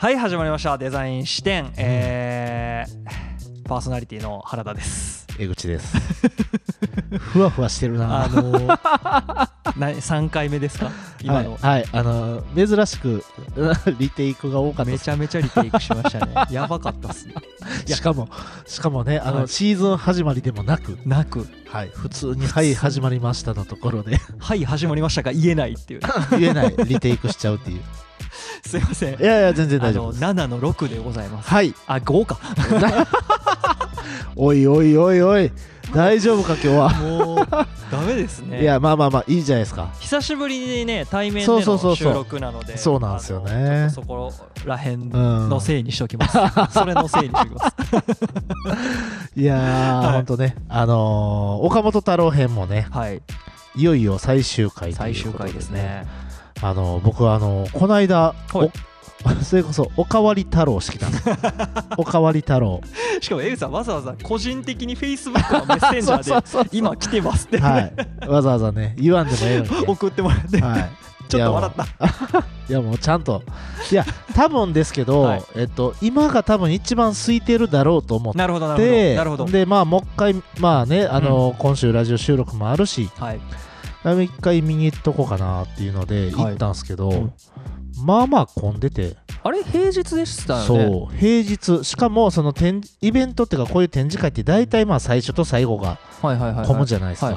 はい始まりました。デザイン視点、えー、パーソナリティの原田です。江口です。ふわふわしてるな。あのー、な3回目ですか？今の、はい、はい、あのー珍しく リテイクが多かった。めちゃめちゃリテイクしましたね。やばかったっすね。しかもしかもねあの、はい。シーズン始まりでもなく。なく。はい普通に「はい始まりました」のところで「はい始まりました」が言えないっていう言えない。リテイクしちゃうっていう すいません。いやいや全然大丈夫です。7の6でございます。はい。あ5か。おいおいおいおい。大丈夫か今日は、もうダメですね。いやまあまあまあいいじゃないですか。久しぶりにね対面でそうそうそうそう。の収録なのでそうなんですよね。そこら辺うんのせいにしときます、それのせいにしときます。いやー、はい。ほんとねあのー岡本太郎編もねはい。いよいよ最終回と最終いうこと回ですねあの僕はあのこの間、はい。お それこそおかわり太郎して おかわり太郎。しかも江口さんわざわざ個人的に Facebook のメッセンジャーで 今来てますって、はい。わざわざね言わんでもええのにね、送ってもらって、はい。ちょっと笑った。たいやもうちゃんと。いや多分ですけど、はい。えっと今が多分一番空いてるだろうと思っなるほどなるほどてなるほど。でまあもう一回まあねあの、今週ラジオ収録もあるし。はい一回見に行っとこうかなっていうのではい。行ったんですけど、うん。まあまあ混んでて。あれ平日でしたよね。そう平日。しかもその展イベントっていうかこういう展示会って大体まあ最初と最後がはいはいはい、はい、混むじゃないですか、はい。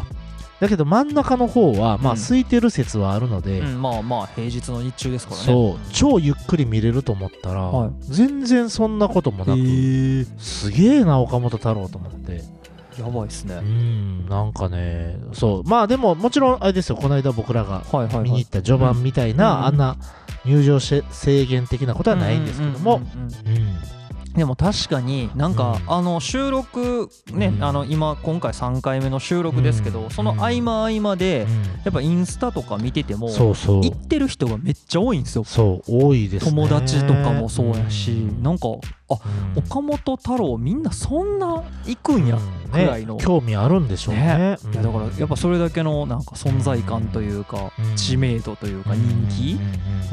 だけど真ん中の方はまあうん。空いてる説はあるので、うん、まあまあ平日の日中ですからね。そう超ゆっくり見れると思ったら、はい。全然そんなこともなく、へすげえな岡本太郎と思ってやばいっすね、うん。なんかねそう。まあでももちろんあれですよ。この間僕らが見に行った序盤みたいな、うんあんな入場し制限的なことはないんですけども、うんでも確かになんか、うん。あの収録ね、うん。あの今今回3回目の収録ですけど、うん。その合間合間で、うん。やっぱインスタとか見ててもそうそう。行ってる人がめっちゃ多いんですよ。そう多いですね。友達とかもそうやし、うん。なんかあうん。岡本太郎みんなそんな行くんや、うん。くらいの。ね、興味あるんでしょうね。いやだからやっぱそれだけのなんか存在感というか、うん。知名度というか人気、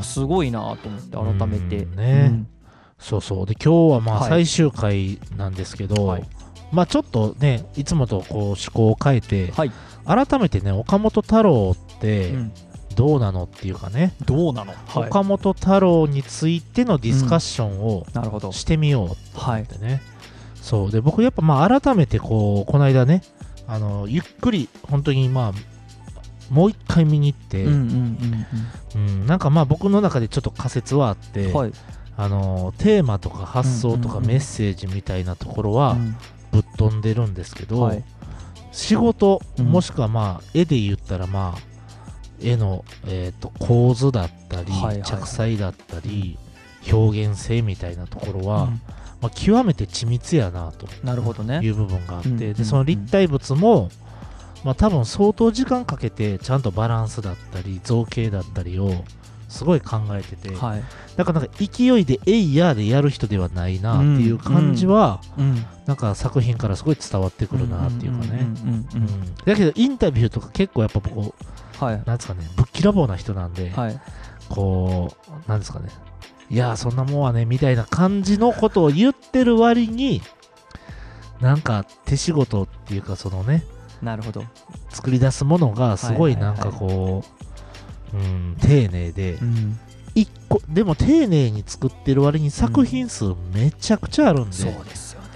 すごいなと思って改めて、うん。ねそうそう。で今日はまあはい。最終回なんですけど、はい。まあちょっとねいつもとこう思考を変えて、はい。改めてね岡本太郎ってうん。どうなのっていうかね、どうなの、はい、岡本太郎についてのディスカッションをなるほど。してみようってね、そう。で僕やっぱまあ改めてこうこの間ねあのゆっくり本当にまあもう一回見に行って、うんうんうんなんかまあ僕の中でちょっと仮説はあって、うんうんはいあのテーマとか発想とかメッセージみたいなところはうん。ぶっ飛んでるんですけど、はい。仕事、うん。もしくはまあ絵で言ったらまあ絵の、えー、と構図だったり、はいはいはい。着彩だったり表現性みたいなところは、うん。まあ、極めて緻密やなとなるほどね。いう部分があって、うんうんうん。でその立体物も、まあ、多分相当時間かけてちゃんとバランスだったり造形だったりをすごい考えてて、はい。だからなんか勢いでエイヤーでやる人ではないなっていう感じは、うん。なんか作品からすごい伝わってくるなっていうかね。だけどインタビューとか結構やっぱこうはい。なんですかねぶっきらぼうな人なんで、はい。こうなんですかねいやーそんなもんはねみたいな感じのことを言ってる割になんか手仕事っていうかそのねなるほど。作り出すものがすごいないんかこう、うん、丁寧でうん。一個でも丁寧に作ってる割に作品数めちゃくちゃあるんで、そうですよね。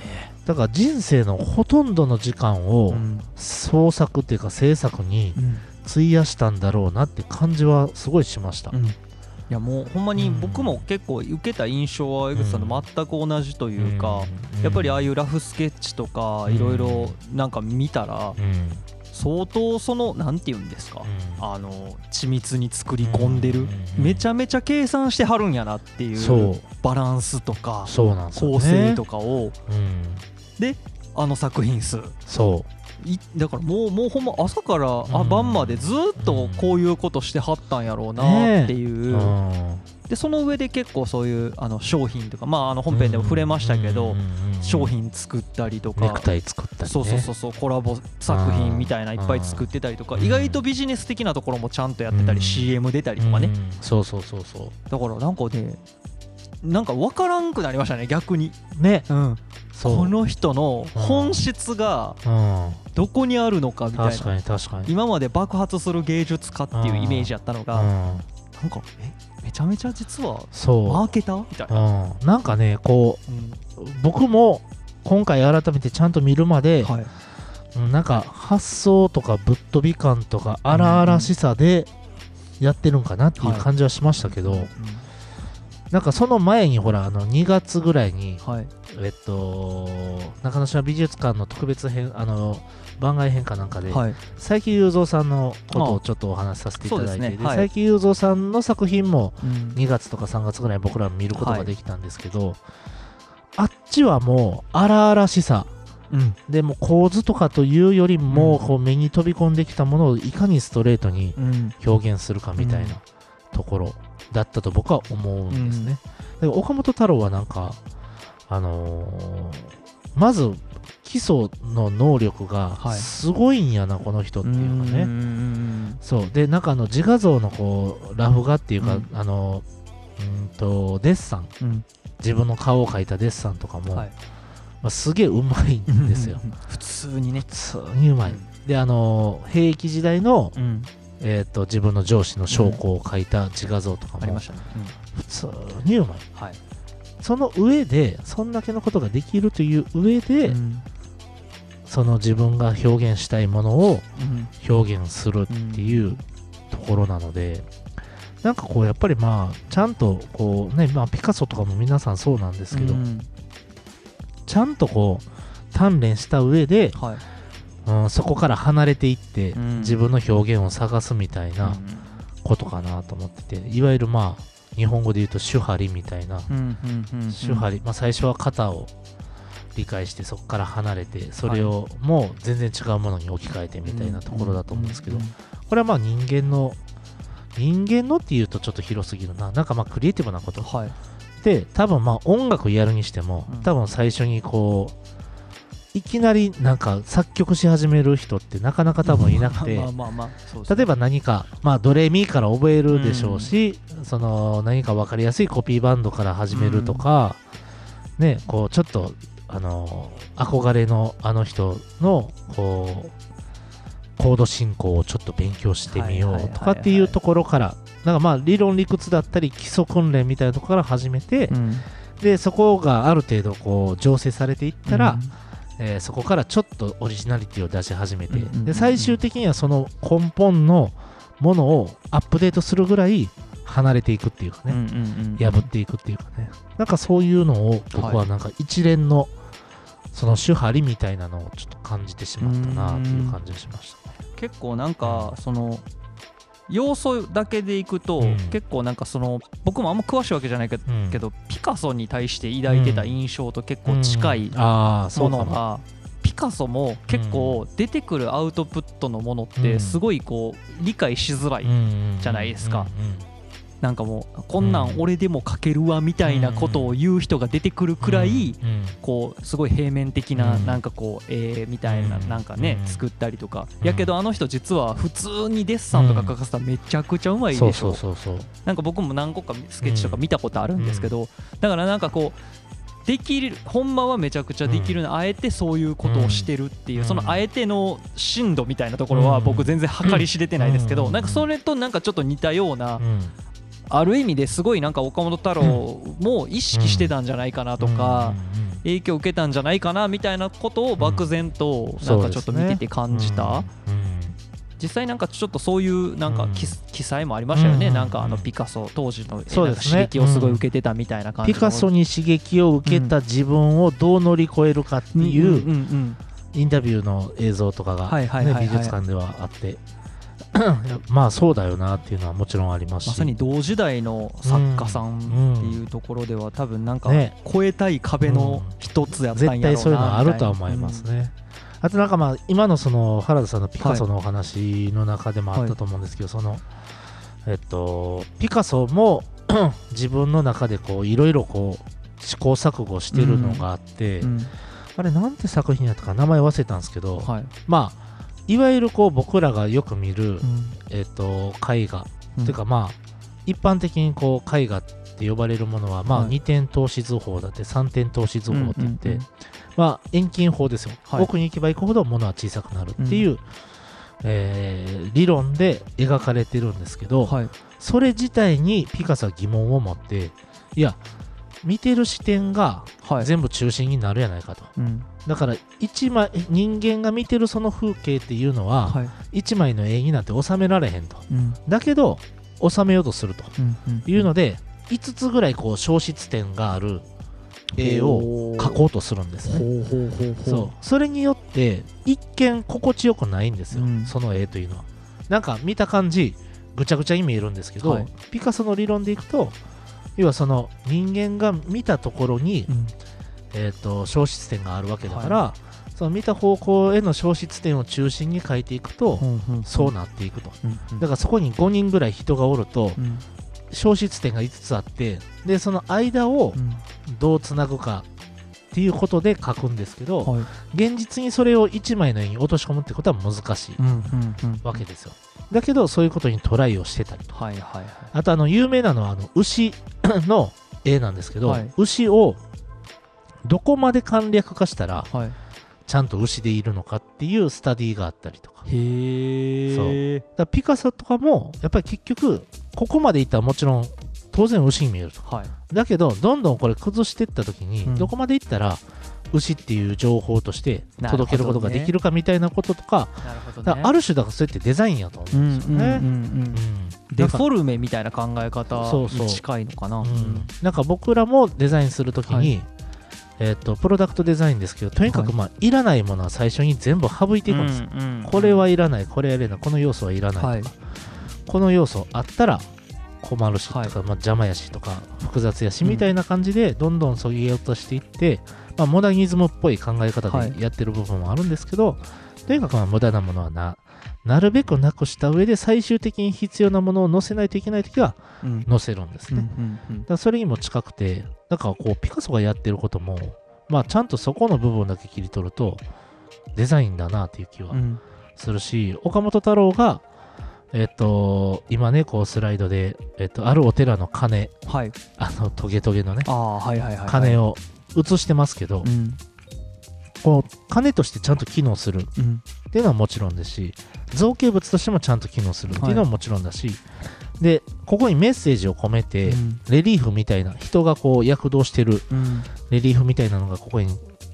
だから人生のほとんどの時間をうん。創作っていうか制作にうん。費やしたんだろうなって感じはすごいしました。うん。いやもうほんまにうん。僕も結構受けた印象は江口さんと全く同じというか、うん。やっぱりああいうラフスケッチとかうん。いろいろなんか見たらうん相当そのなんて言うんですかうん。あの緻密に作り込んでるうんめちゃめちゃ計算してはるんやなっていそう。うバランスとかそうなんですよね。構成とかを。うん。あの作品数。そいだからもうもうほんま朝からあうん。晩までずっとこういうことしてはったんやろうなっていう。う、うん。でその上で結構そういうあの商品とかまああの本編でも触れましたけど、商品作ったりとか。ネクタイ作ったりね。そうそうそうそうコラボ作品みたいないっぱい作ってたりとかうん。意外とビジネス的なところもちゃんとやってたりうん。CM 出たりとかね。うん。そうそうそうそう。だからなんかねなんか分からんくなりましたね逆に、ね。うん、この人の本質がうん。どこにあるのかみたい確かなに確かに。今まで爆発する芸術家っていうイメージやったのが、うん。なんかえめちゃめちゃ実はマそーケターみたいうな、うん。なんかねこうん。う僕も今回改めてちゃんと見るまで、はい、うんなんか発想とかぶっ飛び感とか荒々しさでやってるんかなっていう感じはしましたけど、うんなんかその前にほらあの2月ぐらいにはい。えっと中之島美術館の特別編あの番外編かなんかで、はい。佐伯雄三さんのことあをちょっとお話しさせていただいて、ね。はい。で佐伯雄三さんの作品もうん。2月とか3月ぐらい僕ら見ることができたんですけど、あっちはもう荒々しさ。うん。でも構図とかというよりも、うん。こう目に飛び込んできたものをいかにストレートにうん。表現するかみたいなところだったと僕は思うんですね。で岡本太郎はなんか、あのーまず基礎の能力がはい。すごいんやな、この人っていうかね。ねそう。でなんかあの自画像のこうラフ画っていうか、うん。あのうんとデッサン。うん。自分の顔を描いたデッサンとかも、はい。まあ、すげえうまいんですよ。普通にね。普通にうまい。であの兵役時代の、うんえー、と自分の上司の証拠を描いた自画像とかもありましたね。普通にうまい。はい。その上でそんだけのことができるという上で、うん。その自分が表現したいものをうん。表現するっていうところなので、なんかこうやっぱりまあちゃんとこうね、まあ、ピカソとかも皆さんそうなんですけど、うん。ちゃんとこう鍛錬した上で、はいうん、そこから離れていって、うん。自分の表現を探すみたいなことかなと思ってていわゆるまあ日本語で言うと手張りみたいな、手張り、まあ、最初は型を理解してそこから離れてそれをもう全然違うものに置き換えてみたいなところだと思うんですけど、うこれはまあ人間の人間のっていうとちょっと広すぎるな。なんかまあクリエイティブなこと。はい。で多分まあ音楽やるにしてもうん。多分最初にこういきなりなんか作曲し始める人ってなかなか多分いなくて。例えば何か、まあ、ドレミから覚えるでしょうし、その何か分かりやすいコピーバンドから始めるとか、ね、こうちょっとあの憧れのあの人のこうコード進行をちょっと勉強してみようとかっていうところから、なんかまあ理論理屈だったり基礎訓練みたいなところから始めて、うん。でそこがある程度こう醸成されていったら、うんえーそこからちょっとオリジナリティを出し始めて、うんうんうんうん。で最終的にはその根本のものをアップデートするぐらい離れていくっていうかね、うんうんうん破っていくっていうかね。なんかそういうのを僕はなんか一連のその手張りみたいなのをちょっと感じてしまったなっていう感じがしましたね。結構なんかその要素だけでいくと、うん。結構なんかその僕もあんま詳しいわけじゃないけど,、うん。ピカソに対して抱いてた印象と結構近いも。のが、ピカソも結構出てくるアウトプットのものってうん。すごいこう理解しづらい、じゃないですかなんかもうこんなうん。ん俺でも書けるわみたいなことを言う人が出てくるくらい、こうすごい平面的なうん。なんかこう絵みたいなうん。なんかねうん。作ったりとか。うん。やけどあの人実は普通にデッサンとか描かせたらめちゃくちゃうまいでしょ。そうそうそうなんか僕も何個かスケッチとか見たことあるんですけどだからなんかこうできる本番はめちゃくちゃできるのあえてそういうことをしてるっていううん。そのあえての深度みたいなところはうん。僕全然計り知れてないですけうん。どなんかそれとなんかちょっと似たようなうんある意味ですごいなんか岡本太郎も意識してたんじゃないかなとか影響を受けたんじゃないかなみたいなことを漠然となんかちょっと見てて感じた、実際なんかちょっとそういうなんかうん。記記載もありましたよね、うんなんかあのピカソ当時の刺激をすごい受けてたみたいな感じの。ピカソに刺激を受けた自分をどう乗り越えるかっていんうインタビューの映像とかが美術館ではあって まあそうだよなっていうのはもちろんありますし。まさに同時代の作家さんっていうところでは多分なんかね。超えたい壁の一つやったんやろうな絶対そう。いうのはあるとは思いますね。あとなんかまあ今のその原田さんのピカソのお話の中でもあったと思うんですけど、そのえっとピカソも 自分の中でこういろいろこう試行錯誤してるのがあって、うん。うん。あれなんて作品やったか名前忘れたんですけど、はい。まあいわゆるこう僕らがよく見る、うん。えっと絵画、うん。というかまあ一般的にこう絵画って呼ばれるものは、まあ、はい。2点透視図法だって3点透視図法って言って、まあ、遠近法ですよ、はい。奥に行けば行くほど物は小さくなるっていう、えー理論で描かれてるんですけど、はい。それ自体にピカソは疑問を持っていや見てる視点がはい。全部中心になるやないかと、うんだから一枚人間が見てるその風景っていうのは、はい。一枚の絵になって収められへんと。うん。だけど収めようとすると。いうので5つぐらいこう消失点がある絵を描こうとするんですね。そう。それによって一見心地よくないんですよ、うん。その絵というのは。なんか見た感じぐちゃぐちゃに見えるんですけど、はい。ピカソの理論でいくと要はその人間が見たところに、うんえー、と消失点があるわけだから、その見た方向への消失点を中心に描いていくと、うんうんそうなっていくと。うんうん。だからそこに5人ぐらい人がおるとうん。消失点が5つあってでその間をうん。どうつなぐかっていうことで書くんですけど、はい。現実にそれを1枚の絵に落とし込むってことは難しいうんうんうん。わけですよ。だけどそういうことにトライをしてたりと。はいはいはい。あとあの有名なのはあの牛の絵なんですけど、はい。牛をどこまで簡略化したらはい。ちゃんと牛でいるのかっていうスタディがあったりとか。へえらピカソとかもやっぱり結局ここまでいったらもちろん当然牛に見えると。はい。だけどどんどんこれ崩していった時に、うん。どこまでいったら牛っていう情報として届けることができるかみたいなこととかなるほどね。だからある種だからそうやってデザインやと思ううんですよね。んうんうんうん。うん。デフォルメみたいな考え方そうそう。に近いのかな。うん。なんか僕らもデザインするときに、はいえっとプロダクトデザインですけどとにかくまあ、い、らないものは最初に全部省いていくんですよ、うんうんこれはいらない。これやれないこの要素はいらないとか、はい。この要素あったら困るしとか、はい。まあ、邪魔やしとか複雑やしみたいな感じでどんどんそぎ落としていって、まあ、モダニズムっぽい考え方はい。でやってる部分もあるんですけど、とにかくまあ無駄なものはななるべくなくした上で最終的に必要なものを載せないといけないときはうん。載せるんですうんね。うんうん。だそれにも近くて、だからこうピカソがやってることも、まあちゃんとそこの部分だけ切り取ると、デザインだなっていう気はうんするし、岡本太郎が、えっと、今ね、こうスライドで、えっと、あるお寺の鐘、はい。あのトゲトゲのね、はいはいはい鐘をを映してますけど、うんこう鐘としてちゃんと機能する。っうん。ていうのはもちろんですし、造形物としてもちゃんと機能するっていうのはもちろんだし、で、ここにメッセージを込めて、うん。レリーフみたいな、人がこう躍動してるうん。レリーフみたいなのがここに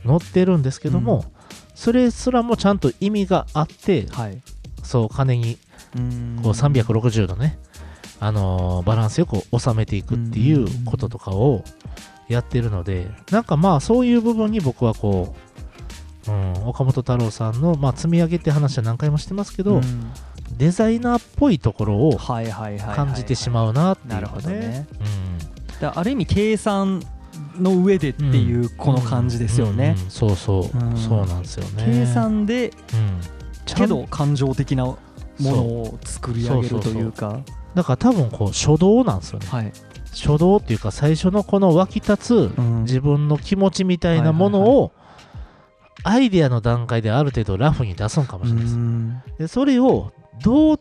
載ってるんですけども、それすらもちゃんと意味があって、はい。そう、金にうん。こう360度ね、あのーバランスよく収めていくっていうこととかをやってるので、なんかまあそういう部分に僕はこう、うん、岡本太郎さんの、まあ、積み上げって話は何回もしてますけど、うん。デザイナーっぽいところをはいはいはいはい感じてしまうなっていうなるほどね。うん。だからある意味計算の上でっていうこの感じですよね。うんうんそうそう、うん。そうなんですよね。計算でけど感情的なものを作り上げるというか。だから多分こう初動なんですよね。はい。初動っていうか最初のこの湧き立つうん。自分の気持ちみたいなものをアイデアの段階である程度ラフに出すんかもしれないです。うん。でそれをどう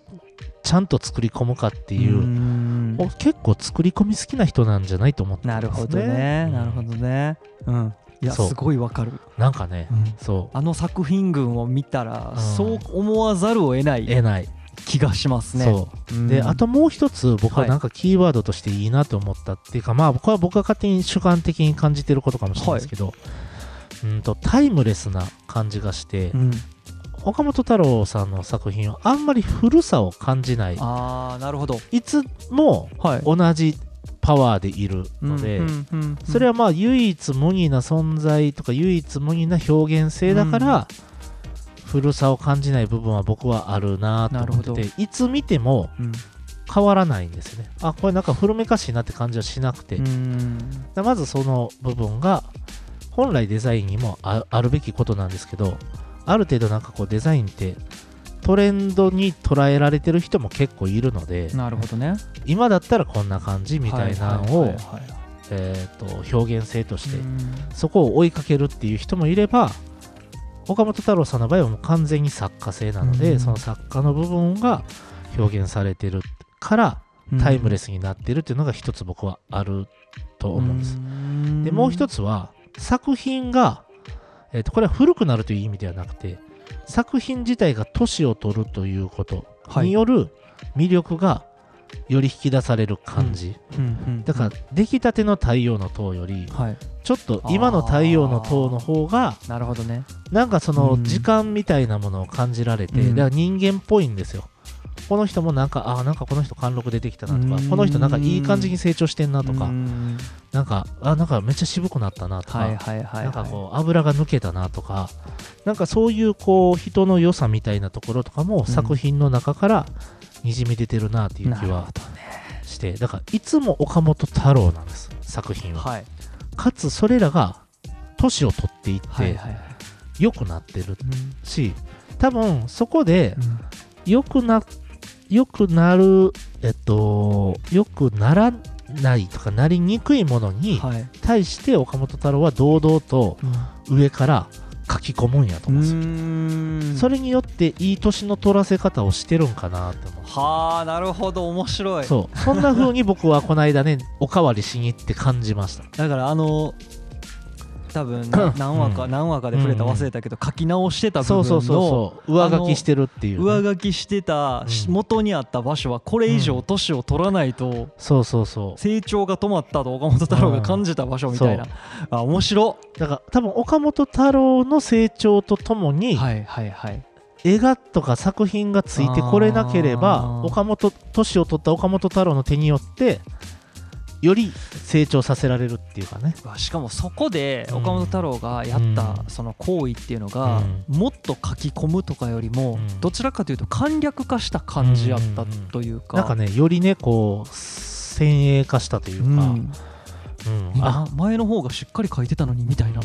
ちゃんと作り込むかっていう結構作り込み好きな人なんじゃないと思ってますなるほどね。うんなるほどね。うん。いやすごいわかる。なんかね、うん。そあの作品群を見たらうん。そう思わざるを得なうい得ない、気がしますね。そう。うん。であともう一つ僕ははい。なんかキーワードとしていいなと思ったっていうか、まあ僕は僕が勝手に主観的に感じてることかもしれないですけど、うんとタイムレスな感じがして、うん。岡本太郎さんの作品はあんまり古さを感じない。ああなるほど。いつもはい。同じパワーでいるので、それはまあ唯一無二な存在とか唯一無二な表現性だから、古さを感じない部分は僕はあるなと思ってていつ見てもうん。変わらないんですよね。あこれなんか古めかしいなって感じはしなくて、まずその部分が本来デザインにもああるべきことなんですけどある程度なんかこうデザインってトレンドに捉えられてる人も結構いるのでなるほどね。今だったらこんな感じみたいなのをえーと表現性としてうん。そこを追いかけるっていう人もいれば岡本太郎さんの場合はもう完全に作家性なので、うん。その作家の部分が表現されてるからタイムレスになってるっていうのが一つ僕はあると思うんです。でもう一つつは作品が、えー、とこれは古くなるという意味ではなくて作品自体が年を取るということによる魅力がより引き出される感じ、だから出来たての太陽の塔よりはい。ちょっと今の太陽の塔の方がなるほどね。なんかそのうん。時間みたいなものを感じられて、うん。だから人間っぽいんですよこの人もなんかあなんかこの人貫禄出てきたなとかうん。この人なんかいい感じに成長してんなとかうん。なんかあなんかめっちゃ渋くなったなとか、はいはいはいはい。なんかこう油が抜けたなとかなんかそういうこう人の良さみたいなところとかも作品の中からにじみ出てるなっていう気はしてだからいつも岡本太郎なんです作品は、はい。かつそれらが年を取っていってはい良くなってるうん。し多分そこでうん。良くな良くなるえっと良くならないとかなりにくいものにはい。対して岡本太郎は堂々と上から書き込むんやとう思うんですよ。ん。それによっていい年の取らせ方をしてるんかなって思う。はあなるほど。面白い。そう。そんな風に僕はこの間ねおかわりしに行って感じました。だからあの多分な何話か、うん。何話かで触れた忘れたけど、書き直してた部分のそうそうそうそう。上書きしてるっていうね、上書きしてたうん。元にあった場所はこれ以上年を取らないとそうそうそう。成長が止まったと岡本太郎が感じた場所みたいな、あ面白だから多分岡本太郎の成長とともに、はいはいはい。絵画とか作品がついてこれなけれあばー。岡本年を取った岡本太郎の手によってより成長させられるっていうかね。しかもそこでうん岡本太郎がやったうん。その行為っていうのがうん。もっと書き込むとかよりもうん。どちらかというと簡略化した感じやったというか。なんかねよりねこう先鋭化したというか、うん。うん。あ前の方がしっかり書いてたのにみたいな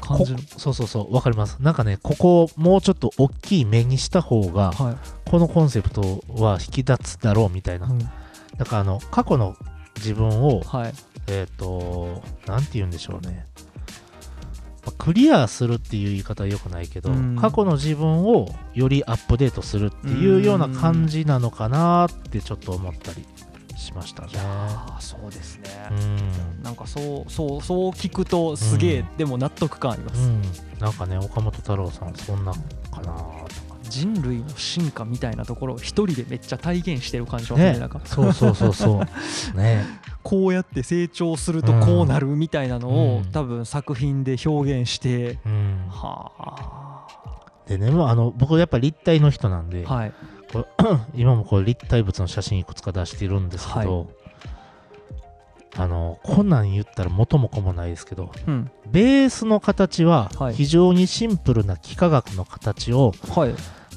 感じの。こそうそうそうわかります。なんかねここをもうちょっと大きい目にした方がはい。このコンセプトは引き立つだろうみたいな、うん。だからあの過去の自分をはい。えっ、となんて言うんでしょうね。まあクリアするっていう言い方はよくないけど、うん。過去の自分をよりアップデートするっていうような感じなのかなってちょっと思ったりしましたね。い。やーそうですね。うん。なんかそうそうそう聞くとすげえ、うん。でも納得感あります、うん、なんかね岡本太郎さんそんなかなと。か人類の進化みたいなところを一人でめっちゃ体現してる感じしますね。ねなんか。そうそうそうそう。ね。こうやって成長するとこうなるみたいなのを、うん。多分作品で表現して、うん。はでねもうあの僕やっぱ立体の人なんで、あはい。これ 今もこう立体物の写真いくつか出してるんですけど、あのこんなん言ったら元も子もないですけどうん。ベースの形ははい。非常にシンプルな幾何学の形をはい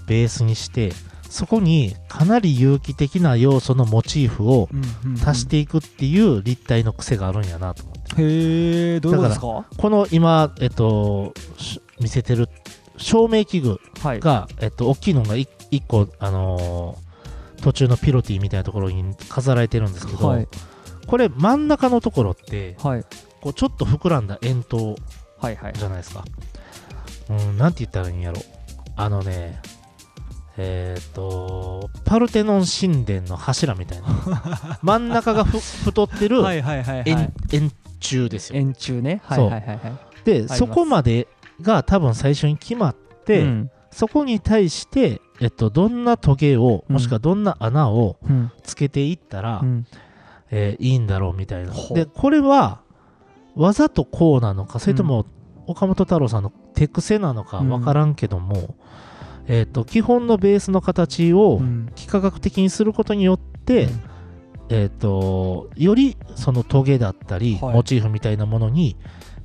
ベースにしてそこにかなり有機的な要素のモチーフをうんうんうん。足していくっていう立体の癖があるんやなと思って。へえどういうことですか？この今、えっと、し見せてる照明器具はい。が、えっと、大きいのが 1, 個、あのー途中のピロティみたいなところに飾られてるんですけど、はい。これ真ん中のところってはい。こうちょっと膨らんだ円筒はいはい。じゃないですか。うん、なんて言ったらいいんやろ。あのね、えっ、と、パルテノン神殿の柱みたいな。真ん中がふ太ってる円,、円柱ですよ。円柱ね。はいはいはいはい。で、そこまでが多分最初に決まって、うん。そこに対して、えっと、どんなトゲを、うん。もしくはどんな穴をうん。つけていったら、うん。えーいいんだろうみたいな。で、これは、わざとこうなのか、それとも、岡本太郎さんの手癖なのかわからんけども、えっと、基本のベースの形をうん。幾何学的にすることによって、えっと、よりそのトゲだったり、はい。モチーフみたいなものに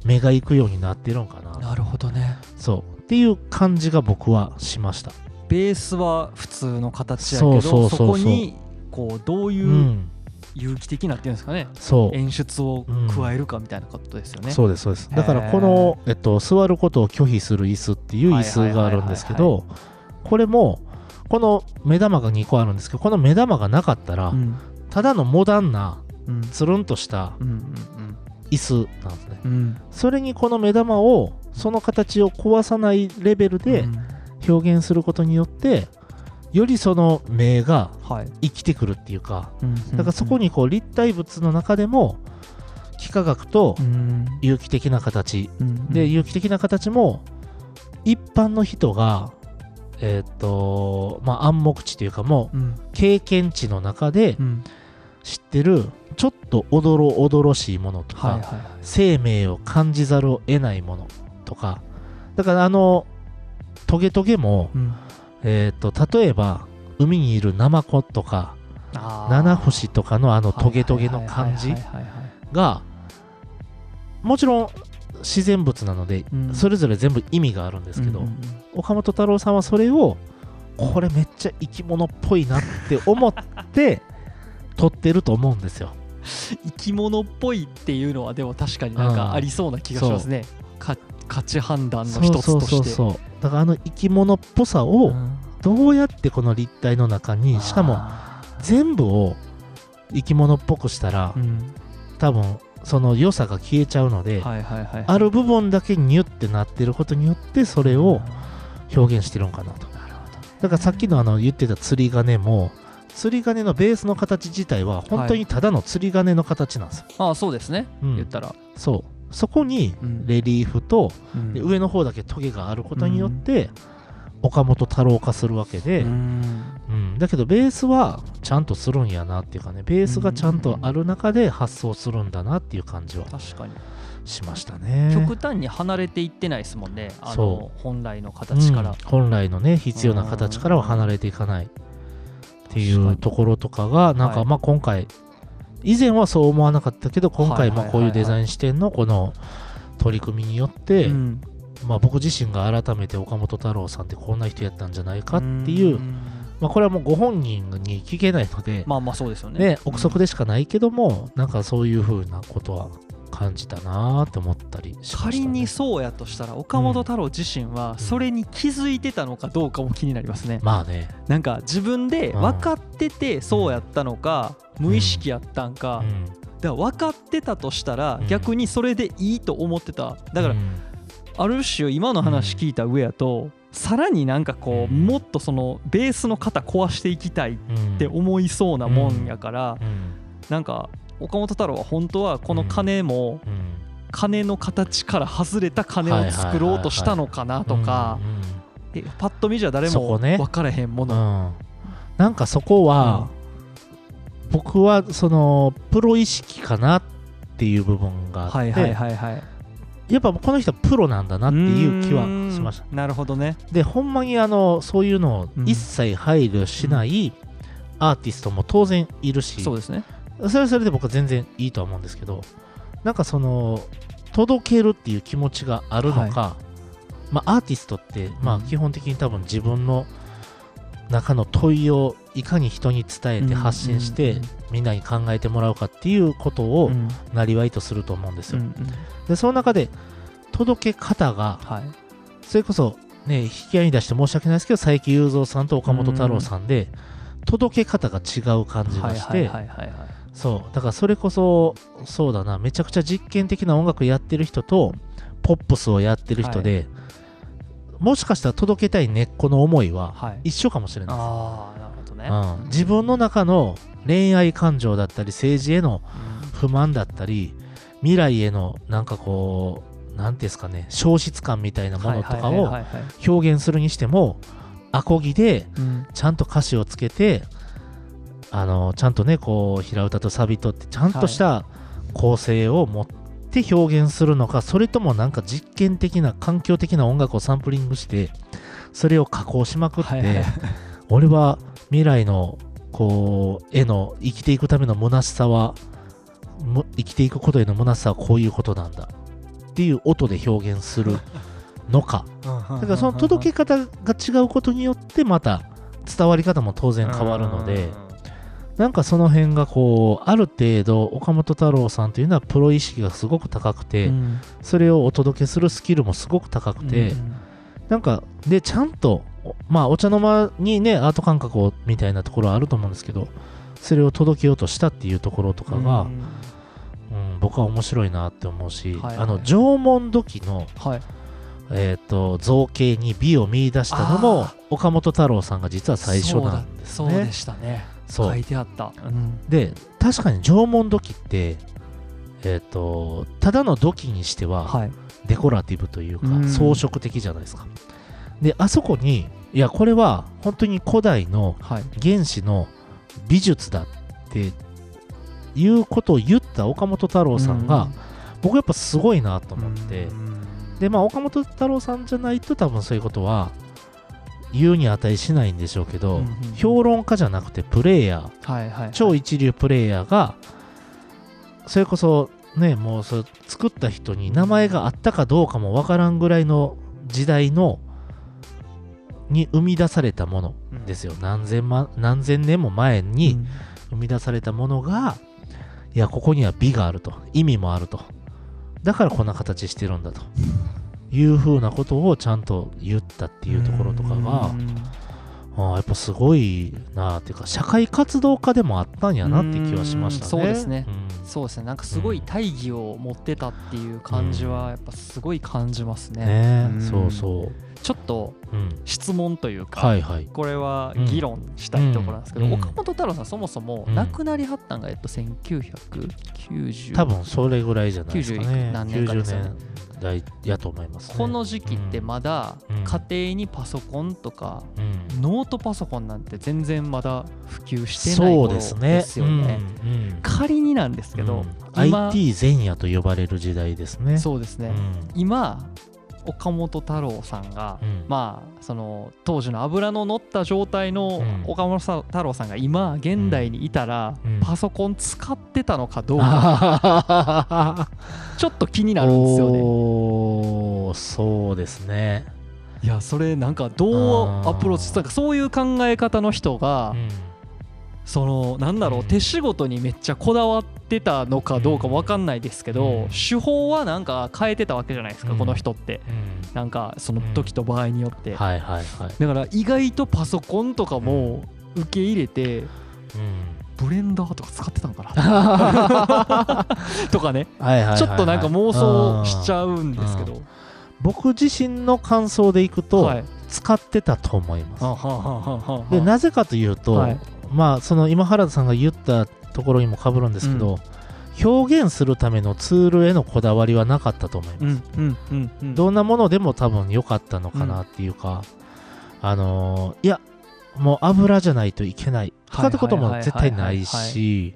目が行くようになってるんかな。なるほどね。そう。っていう感じが僕はしました。ベースは普通の形やけどそうそうそうそう。そこにこうどうう。いうん。有機的なっていうんですかね。そう。演出を加えるかみたいなことですよね、そうですそうです。だからこの、えっと、座ることを拒否する椅子っていう椅子があるんですけはいはいどこれもこの目玉が2個あるんですけどこの目玉がなかったら、うん。ただのモダンなうん。つるんとした椅子なんですね。うん。うんそれにこの目玉をその形を壊さないレベルでうん。表現することによってよりその目がはい。生きてくるっていうかうんだからそこにこう立体物の中でも幾何学とうん。有機的な形。うん。で有機的な形も一般の人がえーっとまあ暗黙知というかもううん。経験値の中でうん。知ってるちょっとおどろおどろしいものとか、生命を感じざるを得ないものとか。だからあのトゲトゲも、うん。えー、と例えば海にいるナマコとか七節とかのあのトゲトゲの感じがもちろん自然物なのでうん。それぞれ全部意味があるんですけど、うんうんうん。岡本太郎さんはそれをこれめっちゃ生き物っぽいなって思って 撮ってると思うんですよ。生き物っぽいっていうのはでも確かになんかありそうな気がしますね、か価値判断の一つとして。そうそうそうそう。だからあの生き物っぽさをうん。どうやってこの立体の中にしかもあ全部を生き物っぽくしたらーうん。多分その良さが消えちゃうので、はいはいはいある部分だけニュってなってることによってそれを表現してるんかなと。なるほど。だからさっきのあの言ってた釣り鐘も釣り鐘のベースの形自体は本当にただの釣り鐘の形なんですよ、ああそうですね、うん。言ったら、そう。そこにうん。レリーフと、うん。で上の方だけトゲがあることによって、岡本太郎化するわけで、うん。うん、だけどベースはちゃんとするんやなっていうかねベースがちゃんとある中で発想するんだなっていう感じは確かに。しましたね。極端に離れていってないですもんねあのそ本来の形から、うん。本来のね必要な形からは離れていかないっていうところとかがなんはい。かまあ今回以前はそう思わなかったけど今回まあこういうデザイン視点のこの取り組みによってうんまあ僕自身が改めて岡本太郎さんってこんな人やったんじゃないかっていううん。まあこれはもうご本人に聞けないのでまあまあそうですよね。ね憶測でしかないけどもなんかそういう風なことは感じたなーって思ったりね、仮にそうやとしたら岡本太郎自身はそれに気づいてたのかどうかも気になりますね、まあね、なんか自分で分かっててそうやったのか、無意識やったんか,、うん、だから分かってたとしたらうん。逆にそれでいいと思ってた。だからうんある種今の話聞いた上やとさらになんかこううん。もっとそのベースの型壊していきたいっうん。て思いそうなもんやからうん。なんか岡本太郎は本当はこの鐘もうん。鐘の形から外れた鐘を作ろうとしたのかなとかえパッと見じゃ誰も分からへんもうんうの。ん。なんかそこは、僕はそのプロ意識かなっていう部分があって、はいはいはいはい。やっぱこの人はプロなんだなっていう気はしましたた。なるほどね。でほんまにあのそういうのを一切配慮しないアーティストも当然いるし、そうですね。それはそれで僕は全然いいとは思うんですけどなんかその届けるっていう気持ちがあるのか、まあアーティストってまあうん基本的に多分自分の中の問いをいかに人に伝えて発信して、みんなに考えてもらうかっていうことをうんなりわいとすると思うんですよ。でその中で届け方がはい。それこそね引き合いに出して申し訳ないですけど佐伯雄三さんと岡本太郎さんで届け方が違う感じがして、はいはいはいはいはい。そうだからそれこそそうだなめちゃくちゃ実験的な音楽やってる人とポップスをやってる人で、もしかしたら届けたい根っこの思いははい。一緒かもしれない。ああなるほどね。うん、自分の中の恋愛感情だったり政治へのうん。不満だったり未来へのなんかこう何ていうんですかね消失感みたいなものとかをはいはいはいはい表現するにしてもアコギでうん。ちゃんと歌詞をつけてあのちゃんとねこう平歌とサビとってちゃんとした構成を持って表現するのか、それともなんか実験的な環境的な音楽をサンプリングしてそれを加工しまくって、はいはい。俺は未来のこう絵の生きていくための虚しさはむ生きていくことへの虚しさはこういうことなんだ。っていう音で表現するのか。だからその届け方が違うことによってまた伝わり方も当然変わるのでなんかその辺がこうある程度岡本太郎さんというのはプロ意識がすごく高くて、うん。それをお届けするスキルもすごく高くて、うん。なんかでちゃんとおまあお茶の間にねアート感覚をみたいなところはあると思うんですけどそれを届けようとしたっていうところとかが、ううんん僕は面白いなって思うし、はいはいあの縄文土器のはい。えー、と造形に美を見出したのもあ岡本太郎さんが実は最初なんですね。そうで。したね書いてあった、うん。で確かに縄文土器って、えー、とただの土器にしてははい。デコラティブというかうん。装飾的じゃないですか。であそこにいやこれは本当に古代のはい。原始の美術だっていうことを言った岡本太郎さんが、僕やっぱすごいなと思って、うん。でまあ岡本太郎さんじゃないと多分そういうことは言うに値しないんでしょうけど、うんうんうん。評論家じゃなくてプレイヤー。はいはい超一流プレイヤーがそれこそねもうそ作った人に名前があったかどうかもわからんぐらいの時代のに生み出されたものですよ。何千万何千年も前に生み出されたものがいやここには美があると。意味もあると。だからこんな形してるんだというふうなことをちゃんと言ったっていうところとかがうん。ああやっぱすごいなっていうか社会活動家でもあったんやなって気はしましたね。うんそうですね。うん。そうですね。なんかすごい大義を持ってたっていう感じはやっぱすごい感じますね、ねうん。そうそう。ちょっとうん、質問というか、はいはい。これは議論したいところなんですけど、うん。岡本太郎さんそもそもうん。亡くなりはったんが、えっと、1990多分それぐらいじゃないですかね。90何年かですよね90年代やと思います、ね。この時期ってまだうん家庭にパソコンとかうん、ノートパソコンなんて全然まだ普及してない頃ですよね。うん。うん。仮になんですけど、うん。今 IT 前夜と呼ばれる時代ですね。そうですね、うん。今岡本太郎さんが、うん。まあその当時の油の乗った状態のうん。岡本太郎さんが今現代にいたら、うん。パソコン使ってたのかどうか。ちょっと気になるんですよね。おーそうですね。いやそれなんかどうアプローチなんかそういう考え方の人が、うんそのなんだろう、うん。手仕事にめっちゃこだわってたのかどうか分かんないですけど、うん。手法はなんか変えてたわけじゃないですか、うん。この人って。うん。なんかその時と場合によって。だから意外とパソコンとかも受け入れてうん。ブレンダーとか使ってたのかな？とかね。ちょっとなんか妄想しちゃうんですけど、僕自身の感想でいくと、はい。使ってたと思います。でなぜかというと、はいまあその今原田さんが言ったところにもかぶるんですけど、表現するためのツールへのこだわりはなかったと思います。うんうんうんうん。どんなものでも多分良かったのかなっていうか、あのーいやもう油じゃないといけない。とかってことも絶対ないし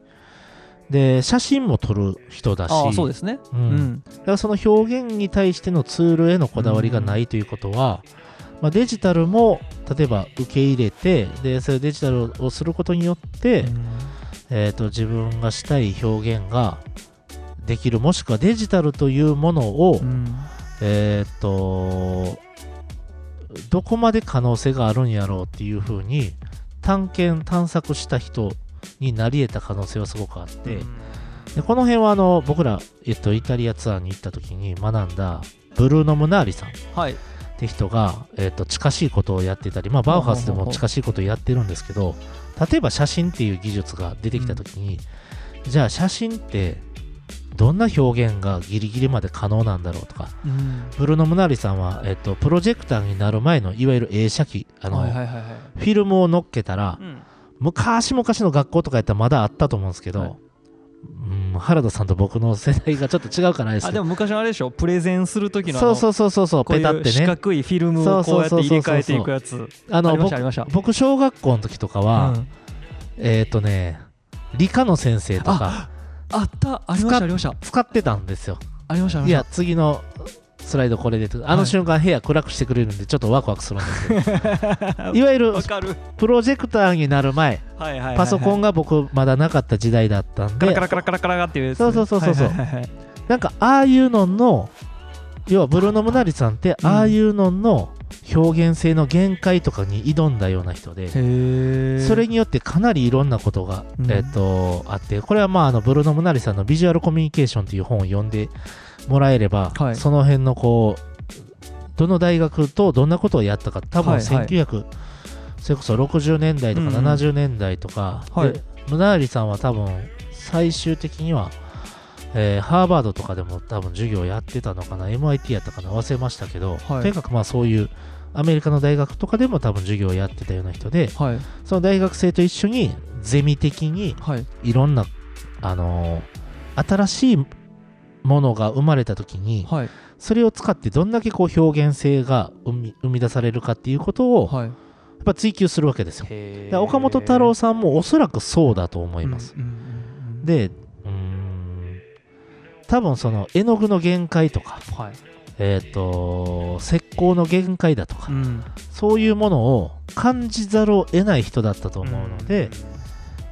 で写真も撮る人だしああそうですね。ううん。んだからその表現に対してのツールへのこだわりがないということは、まあ、デジタルも例えば受け入れてでそれデジタルをすることによって、えー、と自分がしたい表現ができるもしくはデジタルというものを、うん。えっ、とどこまで可能性があるんやろうっていうふうに探検探索した人になり得た可能性はすごくあって、でこの辺はあの僕ら、えっと、イタリアツアーに行った時に学んだブルーノ・ムナーリさん。っはいて人が、えっと、近しいことをやってたり、まあ、バウハウスでも近しいことをやってるんですけど例えば写真っていう技術が出てきた時に、じゃあ写真ってどんな表現がギリギリまで可能なんだろうとかうん。ブルーノ・ムナーリさんは、えっと、プロジェクターになる前のいわゆる映写機あの、はいはいはいはい。フィルムを乗っけたら、うん。昔々の学校とかやったらまだあったと思うんですけど、はい。うん原田さんと僕の世代がちょっと違うからですあでも昔のあれでしょ？プレゼンする時のそうそうそうそうそう。ペタってね。四角いフィルムをこうやって入れ替えていくやつ。あの僕ありましたありました。僕小学校の時とかは、うん。えっ、とね理科の先生とかあった。ありましたありました。使ってたんですよ。ありましたあいや次のスライドこれであの瞬間部屋暗くしてくれるんでちょっとワクワクするんですけど。た いわゆるプロジェクターになる前パソコンが僕まだなかった時代だったんで。カラカラカラカラカラっていうそうそうそうそうなんかああいうのの要はブルーノ・ムナリさんってうんああいうのの表現性の限界とかに挑んだような人で、それによってかなりいろんなことが、うんえっとあってこれはまああのブルーノ・ムナリさんの「ビジュアルコミュニケーション」という本を読んでもらえれば、はい。その辺のこうどの大学とどんなことをやったか多分はいはい。1900、それこそ60年代とかうんうん。70年代とか、はい。でムナリさんは多分最終的にはえーハーバードとかでも多分授業やってたのかな MIT やったかな忘れましたけど、はい。とにかくまあそういうアメリカの大学とかでも多分授業やってたような人ではい。その大学生と一緒にゼミ的にはい。いろんな、あのー新しいものが生まれた時にはい。それを使ってどんだけこう表現性が生み生み出されるかっていうことをやはい。っぱ追求するわけですよ。岡本太郎さんもおそらくそうだと思います。うんうんうんうん。で、うーん、多分その絵の具の限界とか、はい。えっ、と、石膏の限界だとか、うん。そういうものを感じざるを得ない人だったと思うので、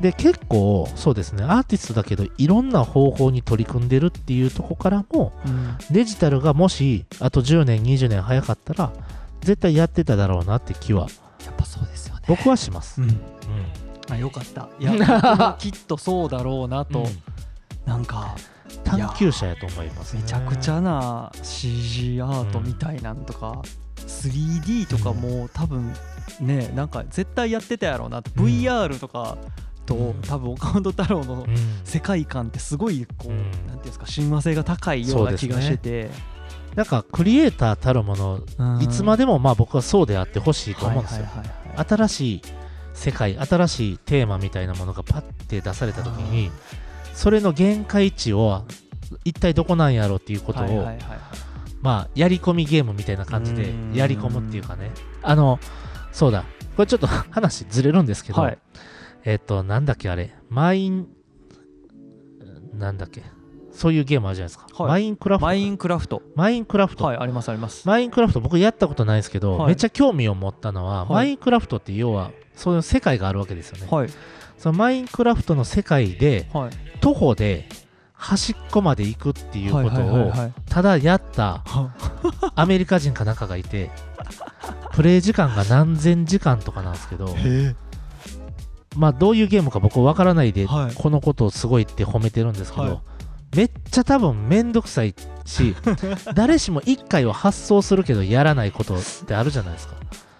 で、結構、そうですね、アーティストだけど、いろんな方法に取り組んでるっていうとこからも、うん。デジタルがもし、あと10年、20年早かったら、絶対やってただろうなって気は、やっぱそうですよね。僕はします。うん。うん。あよかった。いやきっとそうだろうなと、うん。なんか探求者やと思いますね。めちゃくちゃな CG アートみたいなんとか、3D とかも多分ねなんか絶対やってたやろうな。って、うん VR とかと、うん。多分岡本太郎のうん。世界観ってすごいこう、うん。なんていうんですか親和性が高いような気がしてて、なんかクリエイターたるもの、うん。いつまでもまあ僕はそうであってほしいと思うんですよ。新しい世界、新しいテーマみたいなものがパッて出されたときに、それの限界値を一体どこなんやろうっていうことを、まあやり込みゲームみたいな感じでうん。やり込むっていうかね。あの、そうだ、これちょっと話ずれるんですけど、はいえっ、と、なんだっけあれ、マイン、なんだっけ、そういうゲームあるじゃないですか。はい。マインクラフト。マインクラフト。マインクラフト。はいありますあります、マインクラフト。僕やったことないですけど、はい。めっちゃ興味を持ったのは、はい。マインクラフトって要はそういう世界があるわけですよね。はい。そのマインクラフトの世界ではい。徒歩で端っこまで行くっていうことをただやったアメリカ人かなんかがいて プレイ時間が何千時間とかなんですけどへまあどういうゲームか僕わからないではい。このことをすごいって褒めてるんですけど、はい。めっちゃ多分めんどくさいし 誰しも1回は発想するけどやらないことってあるじゃないですか。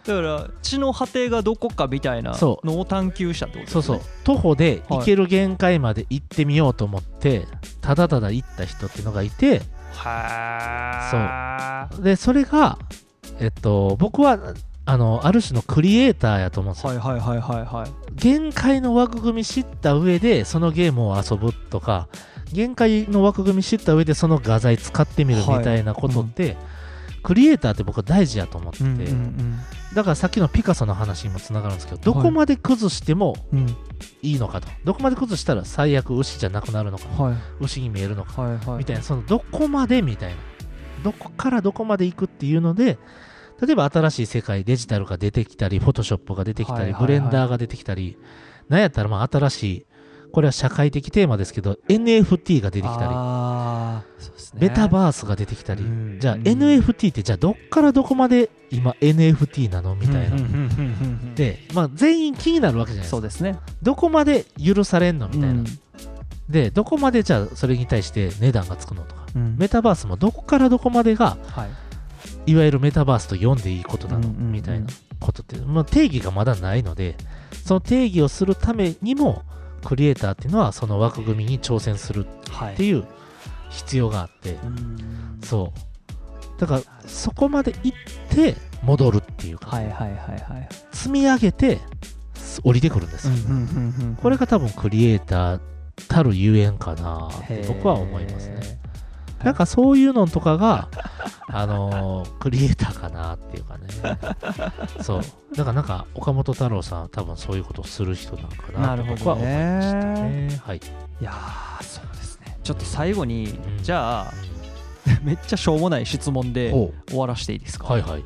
だから地の果てがどこかみたいなそのを探求したってことですね。そうそう。徒歩で行ける限界まで行ってみようと思って、ただただ行った人っていうのがいてはでそれがえっと僕はあのある種のクリエイターやと思うんですよ、はいはいはいはいはい。限界の枠組み知った上でそのゲームを遊ぶとか限界の枠組み知った上でその画材使ってみるみたいなことって、クリエイターって僕は大事やと思ってて、うんうんだからさっきのピカソの話にもつながるんですけどどこまで崩してもうん。うんいいのかと、どこまで崩したら最悪牛じゃなくなるのか、はい。牛に見えるのかはいはい。みたいな。そのどこまでみたいな。どこからどこまで行くっていうので例えば新しい世界デジタルが出てきたりフォトショップが出てきたり、ブレンダーが出てきたりなんやったらまあ新しいこれは社会的テーマですけど NFT が出てきたりメタバースが出てきたり、うん。じゃあうん NFT ってじゃあどっからどこまで今 NFT なのみたいな、で、まあ、全員気になるわけじゃないですか。そうですね。どこまで許されんのみたいな、うん。でどこまでじゃあそれに対して値段がつくのとか。うん。メタバースもどこからどこまでがはいいわゆるメタバースと読んでいいことなの、みたいなことって、まあ、定義がまだないのでその定義をするためにもクリエイターっていうのはその枠組みに挑戦するはいっていう必要があって、うん。そう。だからそこまで行って戻るっていうか、はいはいはいはい。積み上げてす降りてくるんですよ、これが多分クリエイターたるゆえんかなって僕は思いますねなんかそういうのとかが、あのークリエイターかなっていうかね。そう。だからなんか、岡本太郎さんは多分そういうことをする人なんかなとなるほど僕は思いましたねね。はい。いやーそうですねちょっと最後に、うんじゃあ めっちゃしょうもない質問でほ終わらせていいですか、う。はいはい。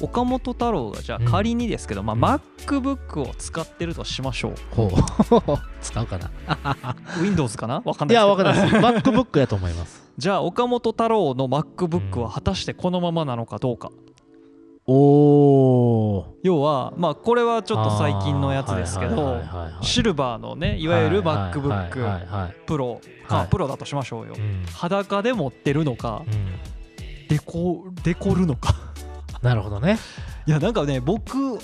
岡本太郎がじゃあうん仮にですけど、うんまあ、MacBook を使ってるとしましょうほう。使うかな。Windows かな？わかんないいや、ですけどわかんないです。MacBook やと思います。じゃあ岡本太郎の MacBook は果たしてこのままなのかどうか、おー。要はまあこれはちょっと最近のやつですけどシルバーのねいわゆる MacBook はいはい Pro はかいプロだとしましょうよ。うん。裸で持ってるのかうん。デコデコるのか。なるほどね。いやなんかね僕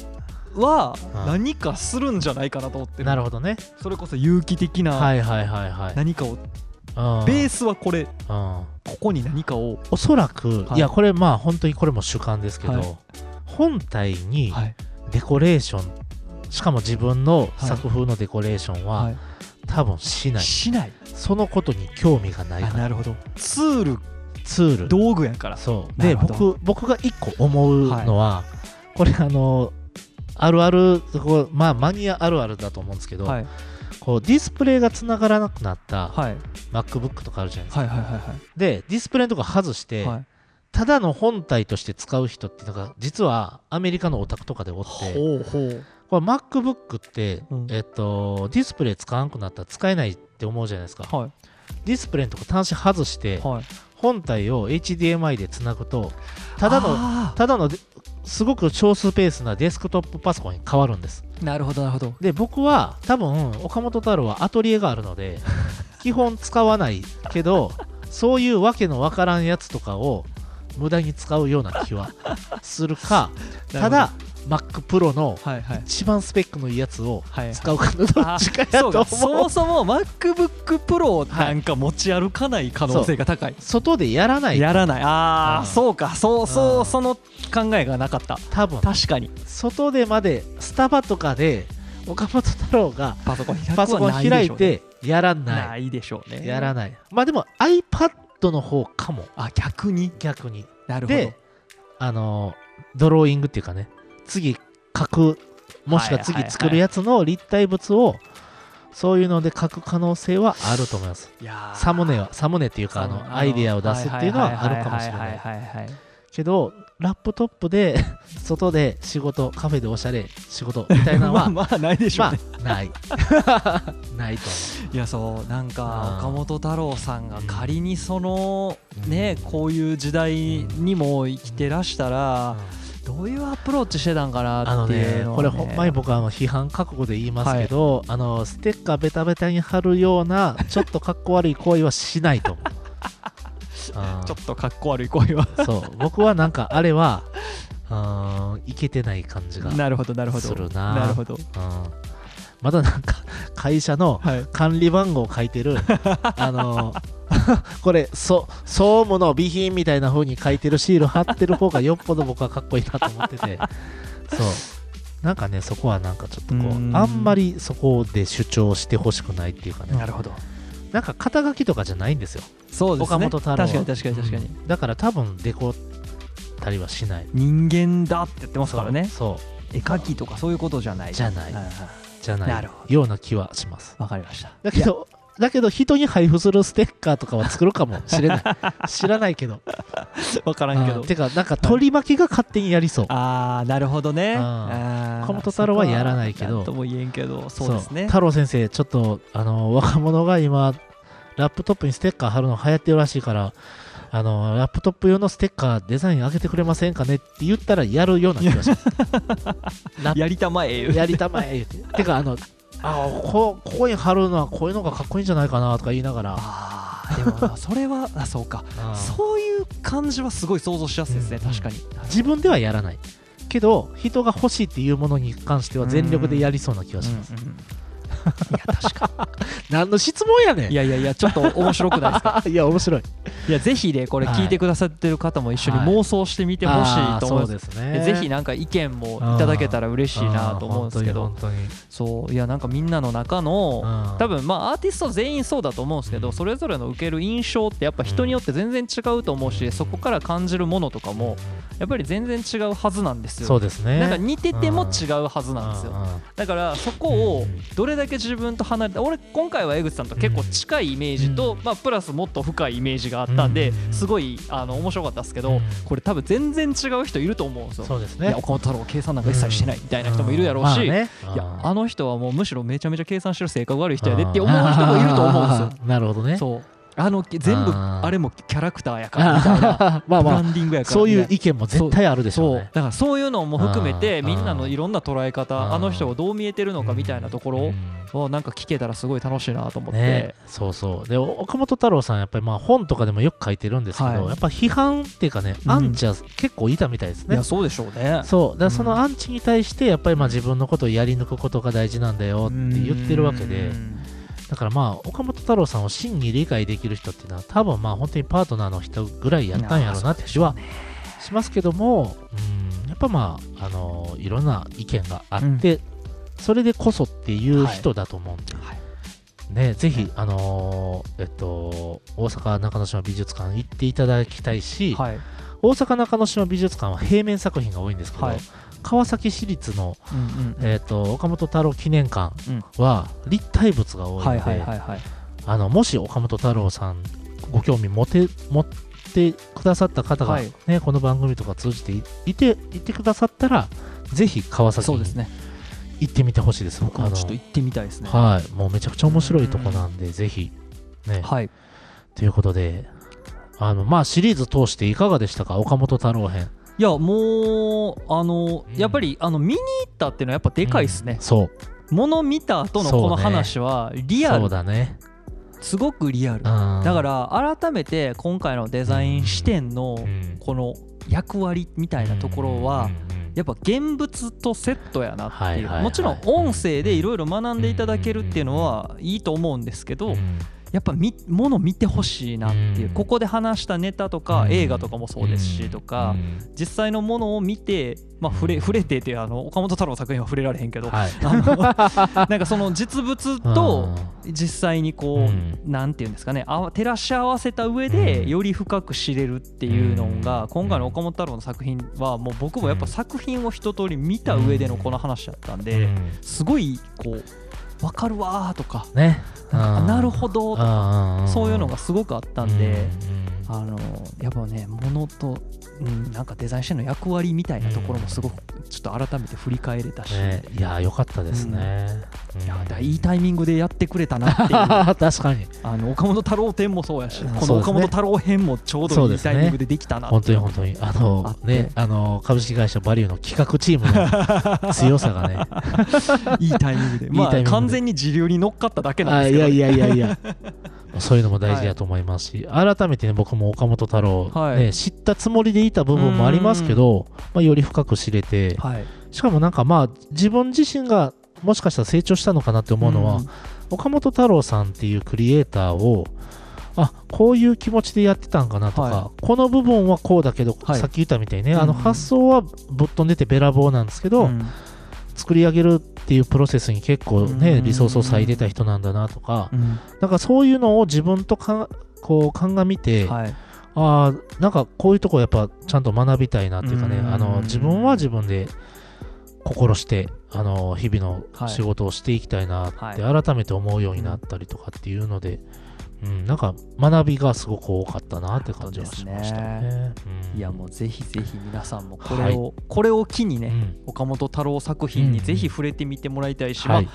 はうん。何かするんじゃないかなと思ってる。なるほどね。それこそ有機的な。何かをうんベースはこれ。うん。ここに何かを、おそらく、はい。い、やこれまあ本当にこれも主観ですけど、はい。本体にはい。デコレーションしかも自分の作風のデコレーションは、はい、多分しない。しない。そのことに興味がないから。あなるほど。ツール。ツール。道具やから。そう。で僕僕が一個思うのは、これあのあるあるまあマニアあるあるだと思うんですけど、はいこうディスプレイがつながらなくなったはい。MacBook とかあるじゃないですか、はいはいはいでディスプレイのとこ外して、はい。はいただの本体として使う人っていうのが実はアメリカのオタクとかでおってほうほう。これ MacBook って、うん。えっと、ディスプレイ使わなくなったら使えないって思うじゃないですか。はい。ディスプレイのとこ端子外してはい。本体を HDMI でつなぐとただのあただのですごく小スペースなデスクトップパソコンに変わるんです。ーなるほどなるほど。で僕は多分岡本太郎はアトリエがあるので 基本使わないけどそういうわけのわからんやつとかを無駄に使うような気はするか ただ Mac Pro の一番スペックのいいやつを使うかのどっちかやと思う。か。そもそも MacBook Pro なんか持ち歩かない可能性が高い、外でやらないと。やらない。ああ、うん。そうか。そうそう、うん。その考えがなかった。多分。確かに。外でまでスタバとかで岡本太郎がパソコン開いてやらない。ないでしょうね。やらない。まあでも iPad の方かも。あ逆に？逆に。なるほど。であのドローイングっていうかね次書くもしくは次作るやつの立体物をそういうので書く可能性はあると思います。サムネはサムネっていうかあのアイデアを出すっていうのはあるかもしれない。けどラップトップで 外で仕事カフェでおしゃれ仕事みたいなの まはあまあないでしょうまね、あない。ないといやそうなんかうん。岡本太郎さんが仮にそのねこういう時代にも生きてらしたら思う、どういうアプローチしてたんかあなのっていうね。これほんまに僕はあの批判覚悟で言いますけど、あのステッカーベタベタに貼るようなちょっとかっこ悪い行為はしないと思う。うん。ちょっとかっこ悪い声は。そう。僕はなんかあれは うんいけてない感じが、うん、なるほどなるほど。するな。なるほど。まだなんか会社のはい。管理番号書いてる あの これそ総務の備品みたいな風に書いてるシール貼ってる方がよっぽど僕はかっこいいなと思ってて。そう。なんかねそこはなんかちょっとこううん。あんまりそこで主張してほしくないっていうかね。なるほど。なんか肩書きとかじゃないんですよ。そうですね。岡本太郎は。確かに確かに確かに、うん。だから多分デコったりはしない。人間だって言ってますからね。そう絵描きとかそういうことじゃない。じゃない。じゃなないるほような気はします。わかりました。だけどだけど人に配布するステッカーとかは作るかもしれない。知らないけど。分からんけど。うん。てかなんか取り巻きが勝手にやりそう。ああなるほどね。岡本太郎はやらないけど。とも言えんけど。そう。ですね。太郎先生ちょっとあの若者が今ラップトップにステッカー貼るの流行ってるらしいからあのラップトップ用のステッカーデザイン上げてくれませんかねって言ったらやるような気がします。やりたまえ言う。やりたまえ言う。ててかあのあこここに貼るのはこういうのがかっこいいんじゃないかなとか言いながら。でもな それはあそうか。うん。そういう感じはすごい想像しやすいですねうん。確かに。自分ではやらない。けど人が欲しいっていうものに関しては全力でやりそうな気がします、うんうんいや確か何の質問やねん。にいやいやいやちょっと面白くないですか？いや面白い。いやぜひねこれ聞いてくださってる方も一緒に妄想してみてほしいと思うですね。でぜひなんか意見もいただけたら嬉しいなと思うんですけど。本当にそういやなんかみんなの中の多分まあアーティスト全員そうだと思うんですけど、うん。それぞれの受ける印象ってやっぱ人によって全然違うと思うし、うん。そこから感じるものとかもやっぱり全然違うはずなんですよ。そうですね。なんか似てても違うはずなんですよ。だからそこをどれだけ自分と離れて俺今回は江口さんと結構近いイメージと、うん。まあ、プラスもっと深いイメージがあったんでうん。すごいあの面白かったですけどうん。これ多分全然違う人いると思うんですよ。そうですね。いや岡本太郎計算なんか一切してないみたいな人もいるやろうし、ん。まあね。いやあのの人はもうむしろめちゃめちゃ計算してる性格悪い人やでって思う人もいると思うんですよ。なるほどね。そうあの全部あれもキャラクターやからみたいな。まあまあ。ブランディングやからそういう意見も絶対あるでしょそう。うねだからそういうのも含めてうんみんなのいろんな捉え方うんあの人がどう見えてるのかみたいなところをなんか聞けたらすごい楽しいなと思って、ね、そうそう。で岡本太郎さんやっぱりまあ本とかでもよく書いてるんですけど、はい。やっぱ批判っていうかね、うん。アンチは結構いたみたいですね。いやそうでしょうね。そう。だそうん。のアンチに対してやっぱりまあ自分のことをやり抜くことが大事なんだよって言ってるわけでうんだからまあ岡本太郎さんを真に理解できる人っていうのは多分まあ本当にパートナーの人ぐらいやったんやろうなって気はしますけども、うん、やっぱまあ、あのいろんな意見があって、それでこそっていう人だと思うんで、はい。ね、ぜひ、あのーえっと、大阪中之島美術館行っていただきたいし、はい。大阪中之島美術館は平面作品が多いんですけど、はい川崎市立の、えっと岡本太郎記念館うん。は立体物が多いので、もし岡本太郎さんご興味持て持ってくださった方が、はい。ねこの番組とか通じていいていてくださったらぜひ川崎にそうですね。行ってみてほしいです。僕もちょっと行ってみたいですね。はい、もうめちゃくちゃ面白いとこなんで、ぜひね、はい。ということで、あのまあシリーズ通していかがでしたか、岡本太郎編。いやもうあのうん。やっぱりあの見に行ったっていうのはやっぱでかいですね。うん、そう、もの見た後のこの話はリアそうルだね。すごくリアル。うん。だから改めて今回のデザイン視点のうん。この役割みたいなところはやっぱ現物とセットやなってはいうもちろん音声でいろいろ学んでいただけるっていうのはいいと思うんですけどうんやっぱみもの見てほしいなっていううん。ここで話したネタとかうん。映画とかもそうですしとかうん。実際のものを見てまあ触れ触れてってあの岡本太郎の作品は触れられへんけどはい、あの なんかその実物とうん。実際にこうなんていうんですかねあわ照らし合わせた上でうん。より深く知れるっていうのがうん。今回の岡本太郎の作品はもう僕もやっぱ作品を一通り見た上でのこの話だったんでうん。すごいこう分かるわーとか。ね、なるほどとか。うんそういうのがすごくあったんで。うんあのやっぱねものとうんなんかデザインしての役割みたいなところもすごくちょっと改めて振り返れたし。ね、いや、よかったですね。いやうん。だいいタイミングでやってくれたなっていう。確かに。あの岡本太郎展もそうやし、うんこの岡本太郎編もちょうどいいタイミングでできたな本当にう本当に。ああのね、あの株式会社バリューの企画チームの 強さがね。いいタイミングで、まあ、完全に時流に乗っかっただけなんあですけど、いやいやいやいや。そういうのも大事だと思いますし、改めてね、僕も岡本太郎、はい。ね、知ったつもりでいた部分もありますけど、まあ、より深く知れて、はい、しかもなんかまあ、自分自身がもしかしたら成長したのかなって思うのは、ん。岡本太郎さんっていうクリエイターをあこういう気持ちでやってたんかなとか、はこの部分はこうだけど、はい。さっき言ったみたいにね、うん。あの発想はぶっ飛んでてべらぼうなんですけど、うん作り上げるっていうプロセスに結構ね、うん。リソースを割いてた人なんだなとか、うん。なんかそういうのを自分とかこう鑑みて、はい。ああなんかこういうとこやっぱちゃんと学びたいなっていうかね、うん。あの自分は自分で心してあの日々のはい。仕事をしていきたいなって改めて思うようになったりとかっていうので、うんなんか学びがすごく多かったなって感じはしましたなるね。うん。いやもうぜひぜひ皆さんもこれを、これを機にね、うん。岡本太郎作品にぜひ触れてみてもらいたいし、はい。まあ、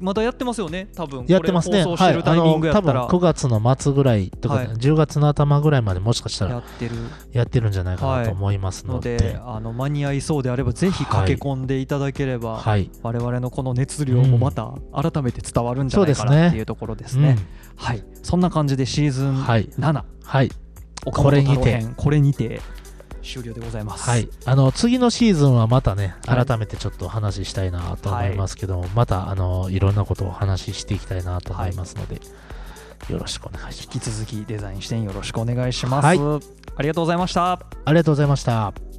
まだやってますよね多分。やってますね。放送してるタイミングやったら、はい、あの多分9月の末ぐらいとか、はい。10月の頭ぐらいまでもしかしたらやってる。やってるんじゃないかなと思いますのので。であの間に合いそうであればぜひ駆け込んでいただければ、はい。我々のこの熱量もまた改めて伝わるんじゃないかそうですねなっていうところですね。はい、そんな感じでシーズンうんはい。7、はい。岡本太郎これに編これにて終了でございます。はい、あの次のシーズンはまたね、はい改めてちょっとお話ししたいなと思いますけども、またあのいろんなことをお話ししていきたいなと思いますので、よろしくお願いします。引き続きデザイン視点よろしくお願いします。はいありがとうございました。ありがとうございました。